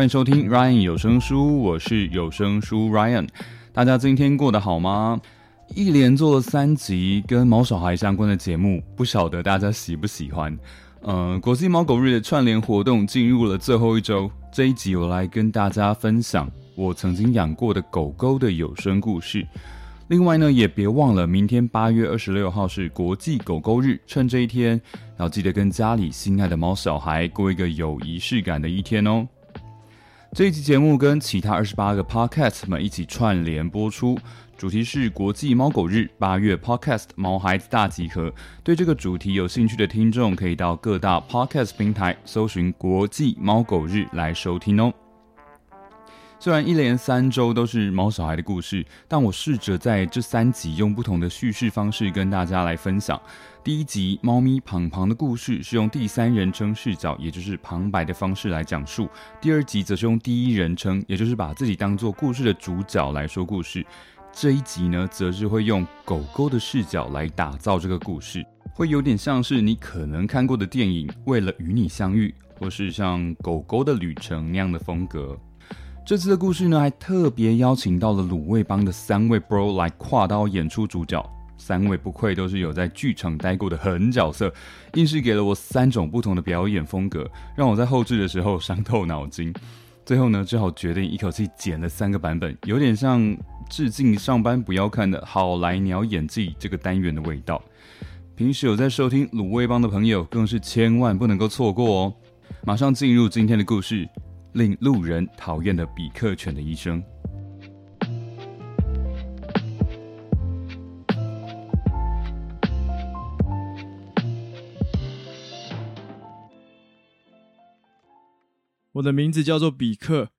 欢迎收听 Ryan 有声书，我是有声书 Ryan。大家今天过得好吗？一连做了三集跟毛小孩相关的节目，不晓得大家喜不喜欢？呃，国际猫狗日的串联活动进入了最后一周，这一集我来跟大家分享我曾经养过的狗狗的有声故事。另外呢，也别忘了明天八月二十六号是国际狗狗日，趁这一天要记得跟家里心爱的猫小孩过一个有仪式感的一天哦。这一期节目跟其他二十八个 podcast 们一起串联播出，主题是国际猫狗日，八月 podcast 毛孩子大集合。对这个主题有兴趣的听众，可以到各大 podcast 平台搜寻“国际猫狗日”来收听哦。虽然一连三周都是猫小孩的故事，但我试着在这三集用不同的叙事方式跟大家来分享。第一集猫咪庞庞的故事是用第三人称视角，也就是旁白的方式来讲述；第二集则是用第一人称，也就是把自己当做故事的主角来说故事。这一集呢，则是会用狗狗的视角来打造这个故事，会有点像是你可能看过的电影《为了与你相遇》，或是像《狗狗的旅程》那样的风格。这次的故事呢，还特别邀请到了鲁味帮的三位 bro 来跨刀演出主角。三位不愧都是有在剧场待过的狠角色，硬是给了我三种不同的表演风格，让我在后置的时候伤透脑筋。最后呢，只好决定一口气剪了三个版本，有点像致敬上班不要看的好来鸟演技这个单元的味道。平时有在收听鲁味帮的朋友，更是千万不能够错过哦！马上进入今天的故事，令路人讨厌的比克犬的一生。我的名字叫做比克，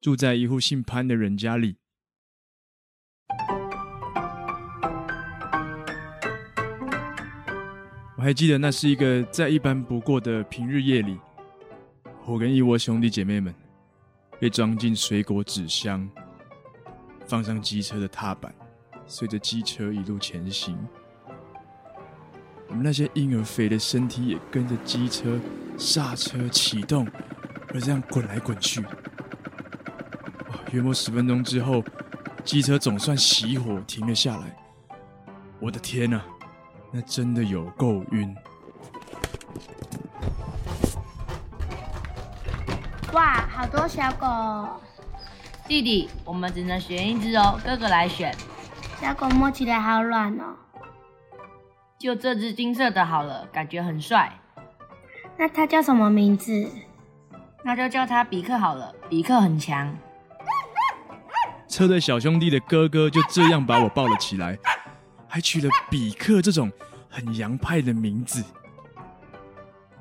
住在一户姓潘的人家里。我还记得那是一个再一般不过的平日夜里，我跟一窝兄弟姐妹们被装进水果纸箱，放上机车的踏板，随着机车一路前行。我们那些婴儿肥的身体也跟着机车刹车启动。而这样滚来滚去，约莫十分钟之后，机车总算熄火停了下来。我的天哪，那真的有够晕！多小狗！弟弟，我们只能选一只哦，哥哥来选。小狗摸起来好软哦。就这只金色的好了，感觉很帅。那它叫什么名字？那就叫它比克好了，比克很强。车队小兄弟的哥哥就这样把我抱了起来，还取了比克这种很洋派的名字。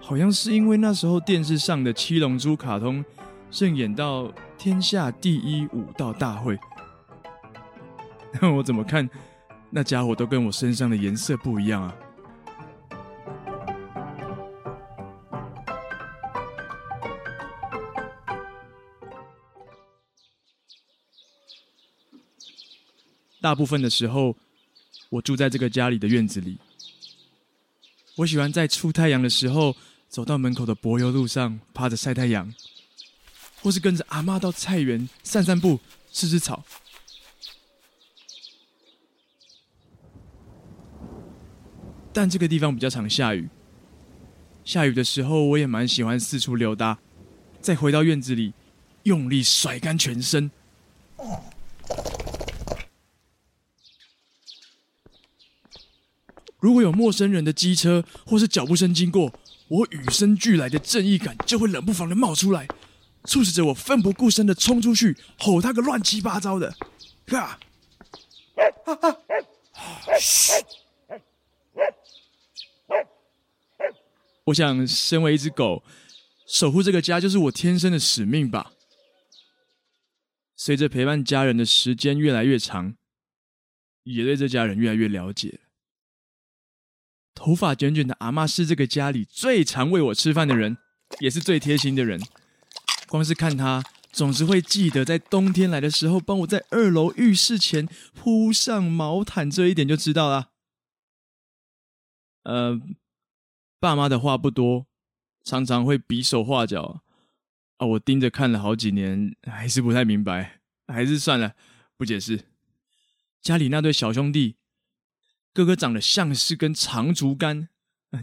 好像是因为那时候电视上的七龙珠卡通盛演到天下第一武道大会，那我怎么看那家伙都跟我身上的颜色不一样啊？大部分的时候，我住在这个家里的院子里。我喜欢在出太阳的时候，走到门口的柏油路上趴着晒太阳，或是跟着阿妈到菜园散散步、吃吃草。但这个地方比较常下雨，下雨的时候我也蛮喜欢四处溜达，再回到院子里，用力甩干全身。如果有陌生人的机车或是脚步声经过，我与生俱来的正义感就会冷不防的冒出来，促使着我奋不顾身的冲出去，吼他个乱七八糟的！哈！嘘！我想，身为一只狗，守护这个家就是我天生的使命吧。随着陪伴家人的时间越来越长，也对这家人越来越了解。头发卷卷的阿妈是这个家里最常喂我吃饭的人，也是最贴心的人。光是看他，总是会记得在冬天来的时候，帮我在二楼浴室前铺上毛毯，这一点就知道了。呃，爸妈的话不多，常常会比手画脚啊。我盯着看了好几年，还是不太明白，还是算了，不解释。家里那对小兄弟，哥哥长得像是根长竹竿，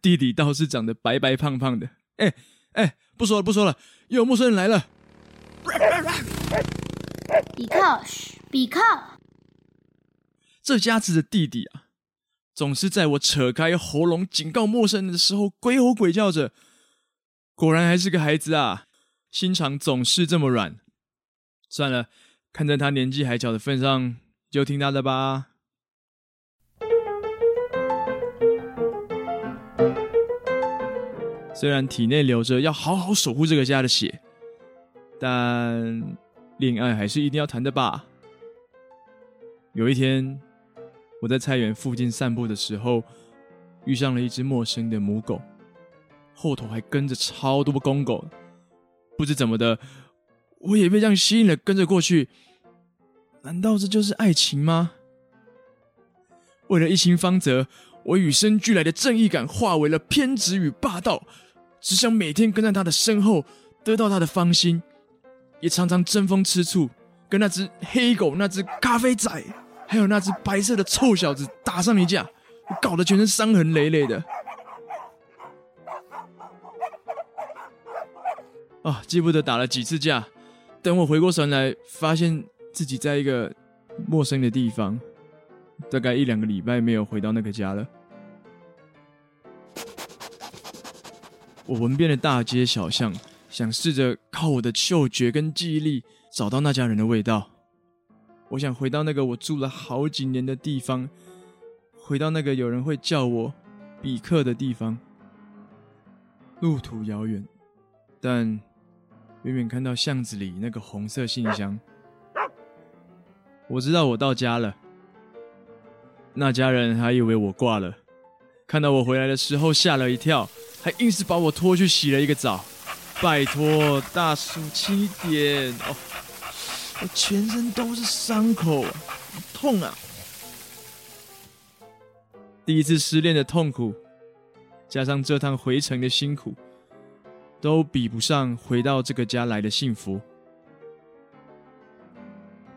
弟弟倒是长得白白胖胖的。哎哎，不说了不说了，又有陌生人来了。比克，嘘，比克，这家子的弟弟啊。总是在我扯开喉咙警告陌生人的时候，鬼吼鬼叫着。果然还是个孩子啊，心肠总是这么软。算了，看在他年纪还小的份上，就听他的吧。虽然体内流着要好好守护这个家的血，但恋爱还是一定要谈的吧。有一天。我在菜园附近散步的时候，遇上了一只陌生的母狗，后头还跟着超多公狗。不知怎么的，我也被这样吸引了，跟着过去。难道这就是爱情吗？为了一心方泽，我与生俱来的正义感化为了偏执与霸道，只想每天跟在他的身后，得到他的芳心，也常常争风吃醋，跟那只黑狗、那只咖啡仔。还有那只白色的臭小子打上一架，搞得全身伤痕累累的。啊，记不得打了几次架。等我回过神来，发现自己在一个陌生的地方，大概一两个礼拜没有回到那个家了。我闻遍了大街小巷，想试着靠我的嗅觉跟记忆力找到那家人的味道。我想回到那个我住了好几年的地方，回到那个有人会叫我比克的地方。路途遥远，但远远看到巷子里那个红色信箱，我知道我到家了。那家人还以为我挂了，看到我回来的时候吓了一跳，还硬是把我拖去洗了一个澡。拜托，大叔轻一点哦。我全身都是伤口，痛啊！第一次失恋的痛苦，加上这趟回程的辛苦，都比不上回到这个家来的幸福。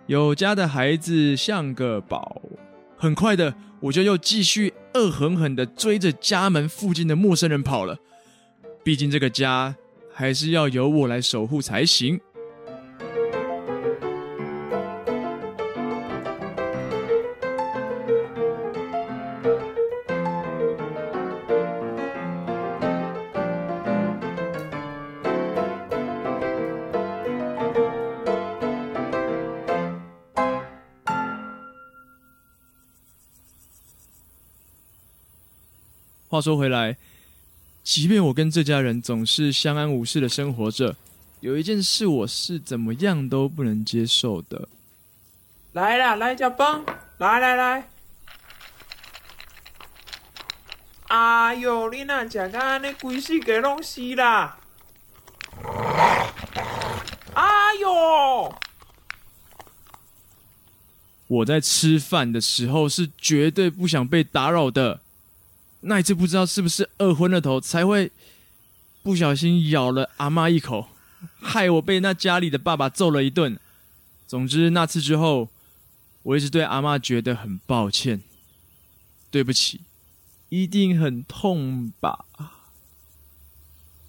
有家的孩子像个宝。很快的，我就又继续恶狠狠的追着家门附近的陌生人跑了。毕竟这个家还是要由我来守护才行。话说回来，即便我跟这家人总是相安无事的生活着，有一件事我是怎么样都不能接受的。来啦，来加班，来来来！哎哟，你那食个安尼，规世界拢是啦！哎哟！我在吃饭的时候是绝对不想被打扰的。那一次不知道是不是饿昏了头，才会不小心咬了阿妈一口，害我被那家里的爸爸揍了一顿。总之那次之后，我一直对阿妈觉得很抱歉，对不起，一定很痛吧？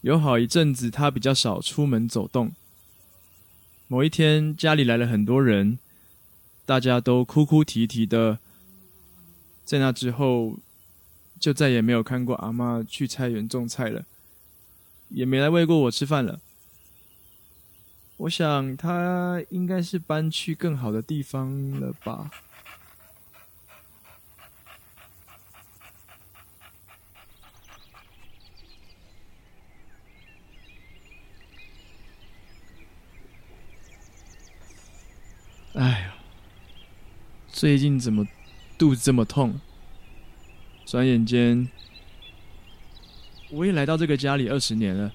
有好一阵子，他比较少出门走动。某一天，家里来了很多人，大家都哭哭啼啼的。在那之后。就再也没有看过阿妈去菜园种菜了，也没来喂过我吃饭了。我想她应该是搬去更好的地方了吧。哎呀最近怎么肚子这么痛？转眼间，我也来到这个家里二十年了，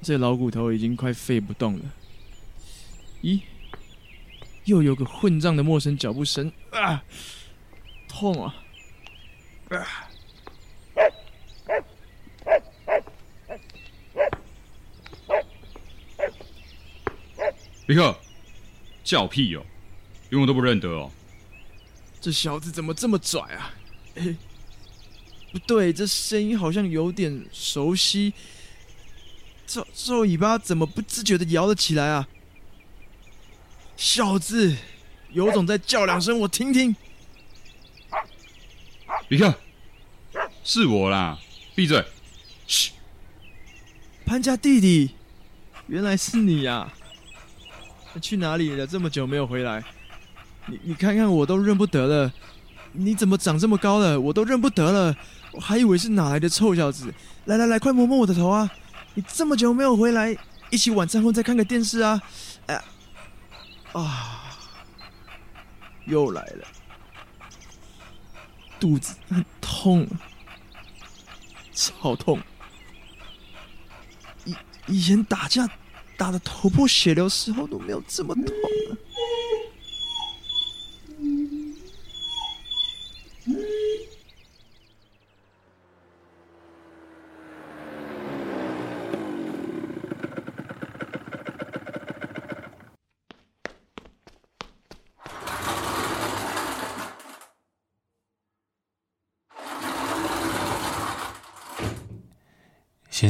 这老骨头已经快废不动了。咦，又有个混账的陌生脚步声啊！痛啊！啊！比克，叫屁哦，连我都不认得哦。这小子怎么这么拽啊？哎，不对，这声音好像有点熟悉。这这尾巴怎么不自觉的摇了起来啊？小子，有种再叫两声我听听。你看，是我啦，闭嘴！嘘，潘家弟弟，原来是你呀！去哪里了？这么久没有回来，你你看看我都认不得了。你怎么长这么高了？我都认不得了。我还以为是哪来的臭小子。来来来，快摸摸我的头啊！你这么久没有回来，一起晚餐后再看个电视啊！哎呀，啊，又来了，肚子很痛，超痛。以以前打架。打的头破血流时候都没有这么痛！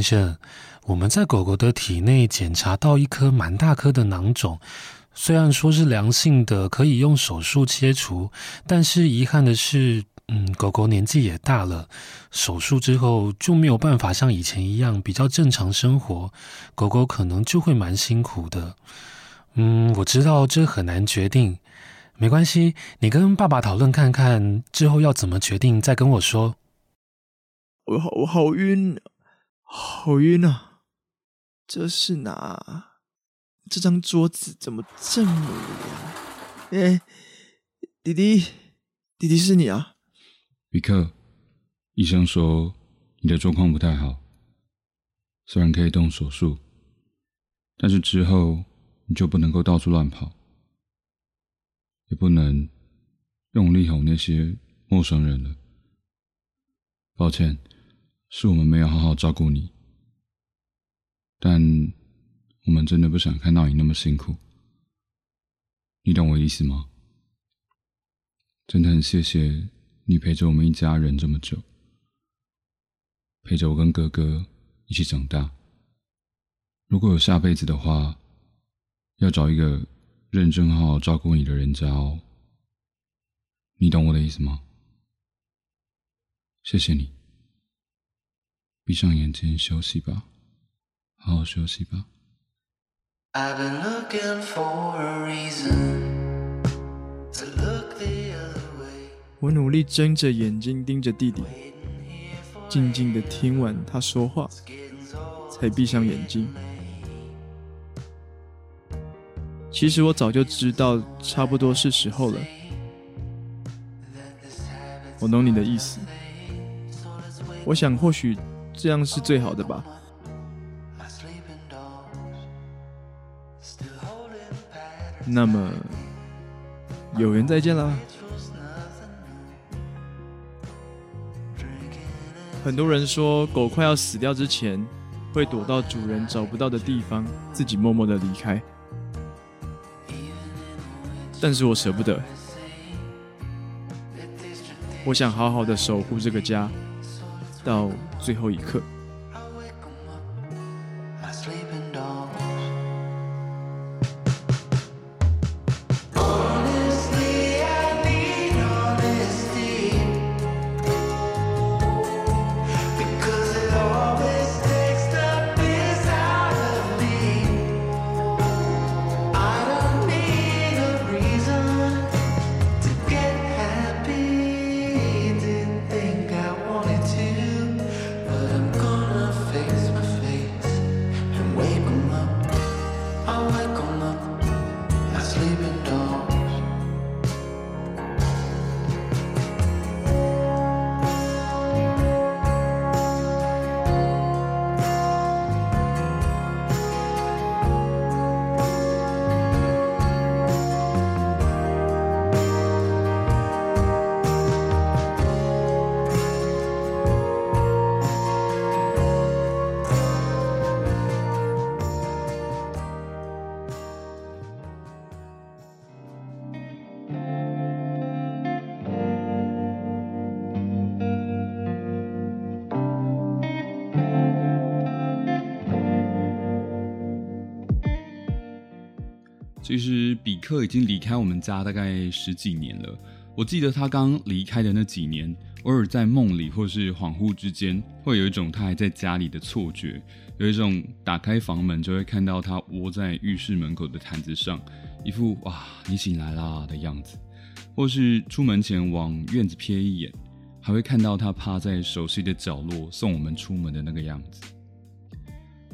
生。我们在狗狗的体内检查到一颗蛮大颗的囊肿，虽然说是良性的，可以用手术切除，但是遗憾的是，嗯，狗狗年纪也大了，手术之后就没有办法像以前一样比较正常生活，狗狗可能就会蛮辛苦的。嗯，我知道这很难决定，没关系，你跟爸爸讨论看看，之后要怎么决定再跟我说。我好，我好晕，好晕啊！这是哪？这张桌子怎么这么凉？哎，弟弟，弟弟是你啊！比克，医生说你的状况不太好，虽然可以动手术，但是之后你就不能够到处乱跑，也不能用力哄那些陌生人了。抱歉，是我们没有好好照顾你。但我们真的不想看到你那么辛苦，你懂我意思吗？真的很谢谢你陪着我们一家人这么久，陪着我跟哥哥一起长大。如果有下辈子的话，要找一个认真好好照顾你的人家哦。你懂我的意思吗？谢谢你，闭上眼睛休息吧。好好休息吧。我努力睁着眼睛盯着弟弟，静静的听完他说话，才闭上眼睛。其实我早就知道，差不多是时候了。我懂你的意思。我想，或许这样是最好的吧。那么，有缘再见啦。很多人说，狗快要死掉之前，会躲到主人找不到的地方，自己默默的离开。但是我舍不得，我想好好的守护这个家，到最后一刻。其实比克已经离开我们家大概十几年了。我记得他刚离开的那几年，偶尔在梦里或是恍惚之间，会有一种他还在家里的错觉，有一种打开房门就会看到他窝在浴室门口的毯子上，一副哇你醒来啦的样子，或是出门前往院子瞥一眼，还会看到他趴在熟悉的角落送我们出门的那个样子。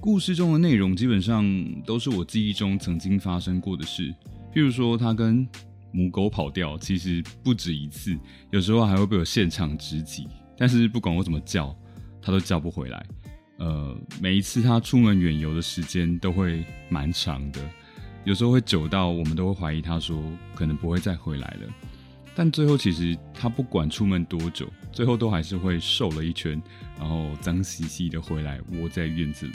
故事中的内容基本上都是我记忆中曾经发生过的事，譬如说他跟。母狗跑掉，其实不止一次，有时候还会被我现场直击。但是不管我怎么叫，它都叫不回来。呃，每一次它出门远游的时间都会蛮长的，有时候会久到我们都会怀疑它说可能不会再回来了。但最后其实它不管出门多久，最后都还是会瘦了一圈，然后脏兮兮的回来窝在院子里。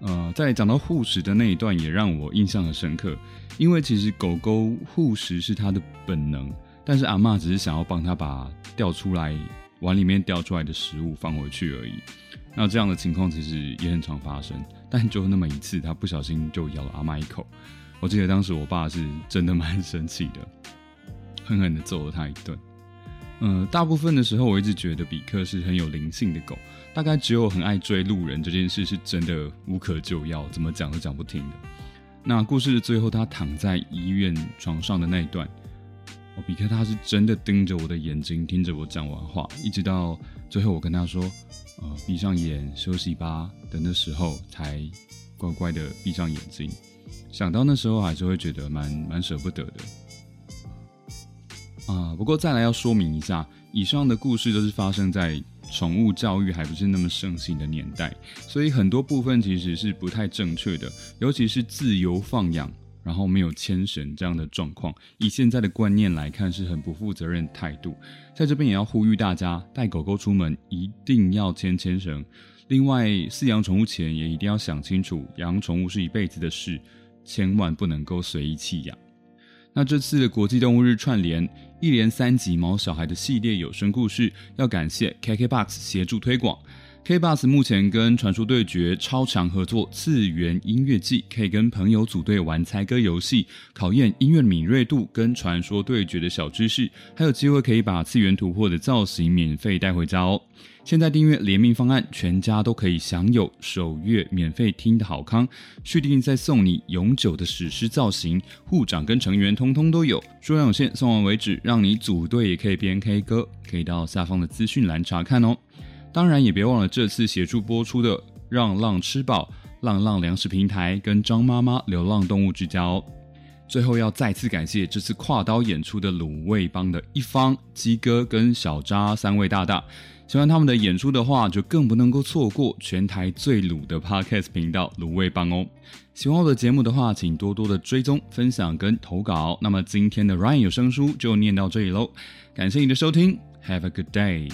呃，在讲到护食的那一段，也让我印象很深刻。因为其实狗狗护食是它的本能，但是阿妈只是想要帮它把掉出来碗里面掉出来的食物放回去而已。那这样的情况其实也很常发生，但就那么一次，它不小心就咬了阿妈一口。我记得当时我爸是真的蛮生气的，狠狠的揍了它一顿。嗯，大部分的时候我一直觉得比克是很有灵性的狗，大概只有很爱追路人这件事是真的无可救药，怎么讲都讲不听的。那故事的最后，他躺在医院床上的那一段，哦，比克他是真的盯着我的眼睛，听着我讲完话，一直到最后我跟他说，呃，闭上眼休息吧的那时候，才乖乖的闭上眼睛。想到那时候，还是会觉得蛮蛮舍不得的。啊，不过再来要说明一下，以上的故事都是发生在。宠物教育还不是那么盛行的年代，所以很多部分其实是不太正确的，尤其是自由放养，然后没有牵绳这样的状况，以现在的观念来看是很不负责任态度。在这边也要呼吁大家，带狗狗出门一定要牵牵绳。另外，饲养宠物前也一定要想清楚，养宠物是一辈子的事，千万不能够随意弃养。那这次的国际动物日串联一连三集毛小孩的系列有声故事，要感谢 KKBOX 协助推广。KBox 目前跟传说对决超强合作，次元音乐季可以跟朋友组队玩猜歌游戏，考验音乐敏锐度跟传说对决的小知识，还有机会可以把次元突破的造型免费带回家哦。现在订阅联名方案，全家都可以享有首月免费听的好康，续订再送你永久的史诗造型，护长跟成员通通都有，数量有限，送完为止，让你组队也可以边 K 歌，可以到下方的资讯栏查看哦。当然也别忘了这次协助播出的《让浪吃饱》、浪浪粮食平台跟张妈妈流浪动物之家哦。最后要再次感谢这次跨刀演出的卤味帮的一方鸡哥跟小渣三位大大。喜欢他们的演出的话，就更不能够错过全台最卤的 Podcast 频道卤味帮哦。喜欢我的节目的话，请多多的追踪、分享跟投稿。那么今天的 Ryan 有声书就念到这里喽，感谢你的收听，Have a good day。